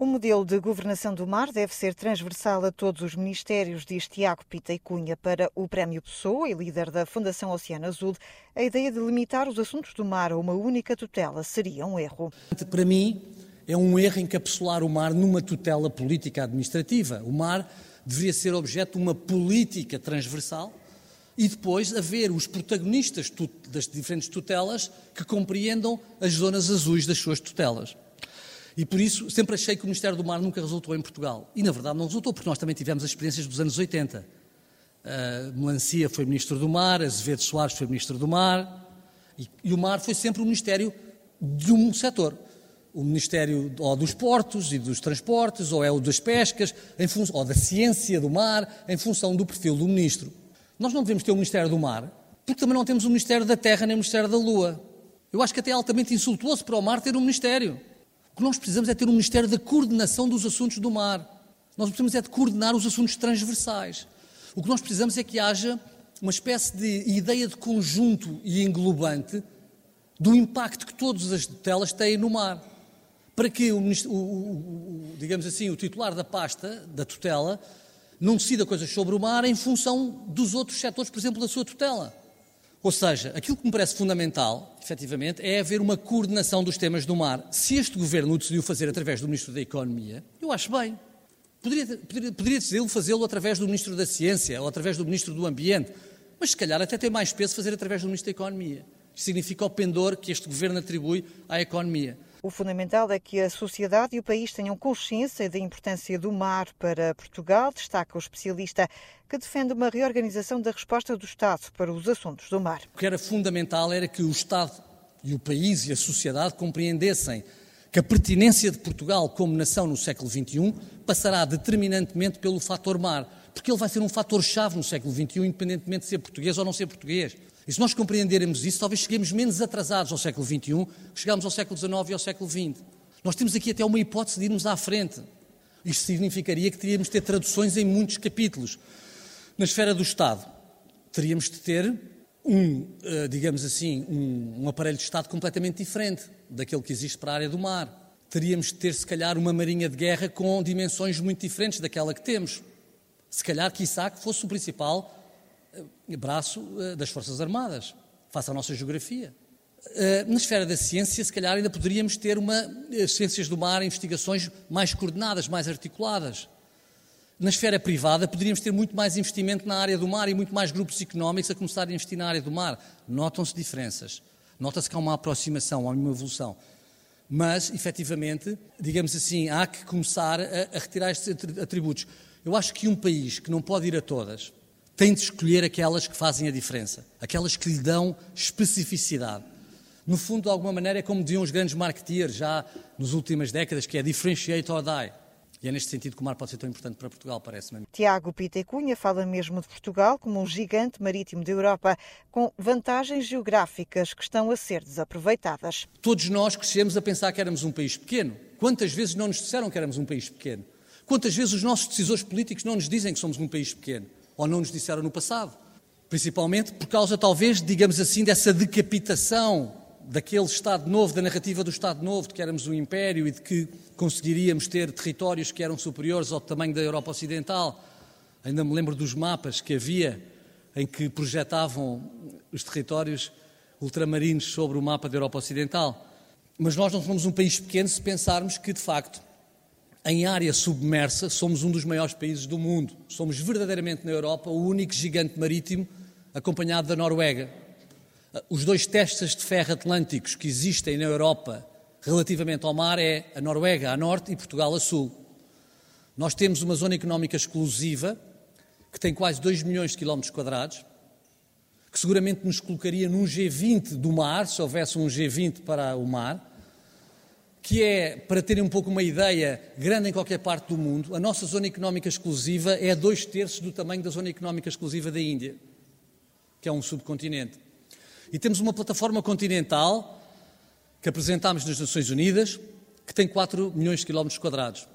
O modelo de governação do mar deve ser transversal a todos os ministérios, diz Tiago Pita e Cunha. Para o Prémio Pessoa e líder da Fundação Oceano Azul, a ideia de limitar os assuntos do mar a uma única tutela seria um erro. Para mim, é um erro encapsular o mar numa tutela política administrativa. O mar deveria ser objeto de uma política transversal e depois haver os protagonistas das diferentes tutelas que compreendam as zonas azuis das suas tutelas. E por isso sempre achei que o Ministério do Mar nunca resultou em Portugal. E na verdade não resultou, porque nós também tivemos as experiências dos anos 80. Uh, Melancia foi Ministro do Mar, Azevedo Soares foi Ministro do Mar, e, e o mar foi sempre o Ministério de um setor. O Ministério ou dos Portos e dos Transportes, ou é o das Pescas, em ou da Ciência do Mar, em função do perfil do Ministro. Nós não devemos ter o Ministério do Mar, porque também não temos o Ministério da Terra nem o Ministério da Lua. Eu acho que até é altamente insultuoso para o mar ter um Ministério. Que nós precisamos é ter um Ministério da coordenação dos assuntos do mar. Nós precisamos é de coordenar os assuntos transversais. O que nós precisamos é que haja uma espécie de ideia de conjunto e englobante do impacto que todas as tutelas têm no mar. Para que o, o, o, digamos assim, o titular da pasta, da tutela, não decida coisas sobre o mar em função dos outros setores, por exemplo, da sua tutela. Ou seja, aquilo que me parece fundamental, efetivamente, é haver uma coordenação dos temas do mar. Se este governo o decidiu fazer através do Ministro da Economia, eu acho bem. Poderia, poderia, poderia decidir fazê-lo através do Ministro da Ciência ou através do Ministro do Ambiente, mas se calhar até tem mais peso fazer através do Ministro da Economia. Isto significa o pendor que este governo atribui à economia. O fundamental é que a sociedade e o país tenham consciência da importância do mar para Portugal, destaca o especialista que defende uma reorganização da resposta do Estado para os assuntos do mar. O que era fundamental era que o Estado e o país e a sociedade compreendessem que a pertinência de Portugal como nação no século XXI passará determinantemente pelo fator mar, porque ele vai ser um fator-chave no século XXI, independentemente de ser português ou não ser português. E se nós compreendermos isso, talvez cheguemos menos atrasados ao século XXI, que chegámos ao século XIX e ao século XX. Nós temos aqui até uma hipótese de irmos à frente. Isto significaria que teríamos de ter traduções em muitos capítulos. Na esfera do Estado, teríamos de ter um, eh, digamos assim, um, um aparelho de Estado completamente diferente daquele que existe para a área do mar. Teríamos de ter, se calhar, uma marinha de guerra com dimensões muito diferentes daquela que temos. Se calhar, que fosse o principal eh, braço eh, das Forças Armadas, face à nossa geografia. Eh, na esfera da ciência, se calhar ainda poderíamos ter uma ciências do mar, investigações mais coordenadas, mais articuladas. Na esfera privada, poderíamos ter muito mais investimento na área do mar e muito mais grupos económicos a começar a investir na área do mar. Notam-se diferenças. Nota-se que há uma aproximação, há uma evolução. Mas, efetivamente, digamos assim, há que começar a, a retirar estes atributos. Eu acho que um país que não pode ir a todas, tem de escolher aquelas que fazem a diferença, aquelas que lhe dão especificidade. No fundo, de alguma maneira, é como diziam os grandes marketeers já nas últimas décadas, que é differentiate or die. E é neste sentido que o mar pode ser tão importante para Portugal, parece-me. Tiago Pita Cunha fala mesmo de Portugal como um gigante marítimo da Europa, com vantagens geográficas que estão a ser desaproveitadas. Todos nós crescemos a pensar que éramos um país pequeno. Quantas vezes não nos disseram que éramos um país pequeno? Quantas vezes os nossos decisores políticos não nos dizem que somos um país pequeno? ou não nos disseram no passado. Principalmente por causa, talvez, digamos assim, dessa decapitação daquele Estado novo, da narrativa do Estado novo, de que éramos um império e de que conseguiríamos ter territórios que eram superiores ao tamanho da Europa Ocidental. Ainda me lembro dos mapas que havia em que projetavam os territórios ultramarinos sobre o mapa da Europa Ocidental. Mas nós não somos um país pequeno se pensarmos que, de facto, em área submersa, somos um dos maiores países do mundo. Somos verdadeiramente na Europa o único gigante marítimo acompanhado da Noruega. Os dois testes de ferro atlânticos que existem na Europa relativamente ao mar é a Noruega a norte e Portugal a sul. Nós temos uma zona económica exclusiva que tem quase 2 milhões de quilómetros quadrados, que seguramente nos colocaria num G20 do mar, se houvesse um G20 para o mar, que é, para terem um pouco uma ideia, grande em qualquer parte do mundo, a nossa zona económica exclusiva é dois terços do tamanho da zona económica exclusiva da Índia, que é um subcontinente. E temos uma plataforma continental que apresentámos nas Nações Unidas, que tem 4 milhões de quilómetros quadrados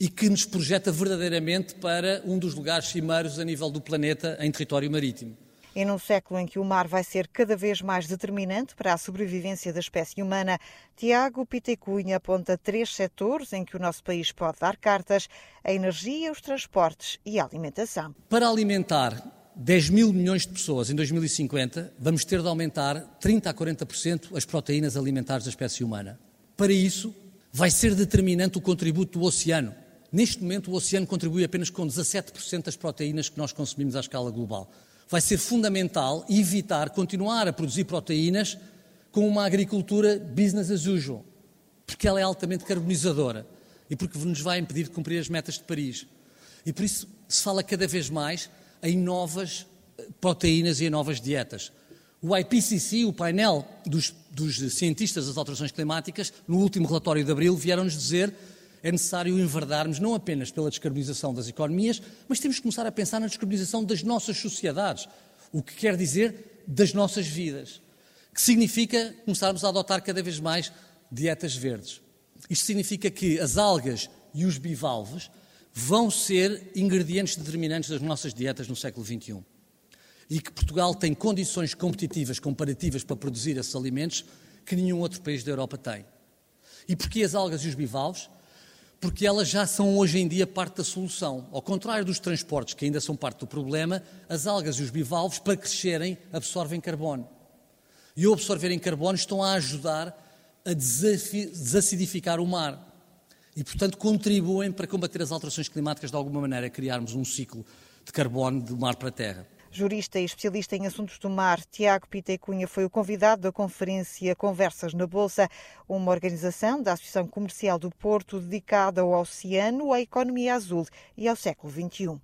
e que nos projeta verdadeiramente para um dos lugares cimeiros a nível do planeta em território marítimo. E num século em que o mar vai ser cada vez mais determinante para a sobrevivência da espécie humana, Tiago Pitecunha aponta três setores em que o nosso país pode dar cartas: a energia, os transportes e a alimentação. Para alimentar 10 mil milhões de pessoas em 2050, vamos ter de aumentar 30 a 40% as proteínas alimentares da espécie humana. Para isso, vai ser determinante o contributo do oceano. Neste momento, o oceano contribui apenas com 17% das proteínas que nós consumimos à escala global. Vai ser fundamental evitar continuar a produzir proteínas com uma agricultura business as usual, porque ela é altamente carbonizadora e porque nos vai impedir de cumprir as metas de Paris. E por isso se fala cada vez mais em novas eh, proteínas e em novas dietas. O IPCC, o painel dos, dos cientistas das alterações climáticas, no último relatório de abril, vieram-nos dizer é necessário enverdarmos não apenas pela descarbonização das economias, mas temos que começar a pensar na descarbonização das nossas sociedades, o que quer dizer das nossas vidas, que significa começarmos a adotar cada vez mais dietas verdes. Isto significa que as algas e os bivalves vão ser ingredientes determinantes das nossas dietas no século XXI. E que Portugal tem condições competitivas comparativas para produzir esses alimentos que nenhum outro país da Europa tem. E porquê as algas e os bivalves? Porque elas já são hoje em dia parte da solução. Ao contrário dos transportes, que ainda são parte do problema, as algas e os bivalves, para crescerem, absorvem carbono. E ao absorverem carbono, estão a ajudar a desacidificar o mar. E, portanto, contribuem para combater as alterações climáticas de alguma maneira, criarmos um ciclo de carbono do mar para a terra. Jurista e especialista em assuntos do mar, Tiago Pita Cunha foi o convidado da conferência Conversas na Bolsa, uma organização da Associação Comercial do Porto dedicada ao oceano, à economia azul e ao século XXI.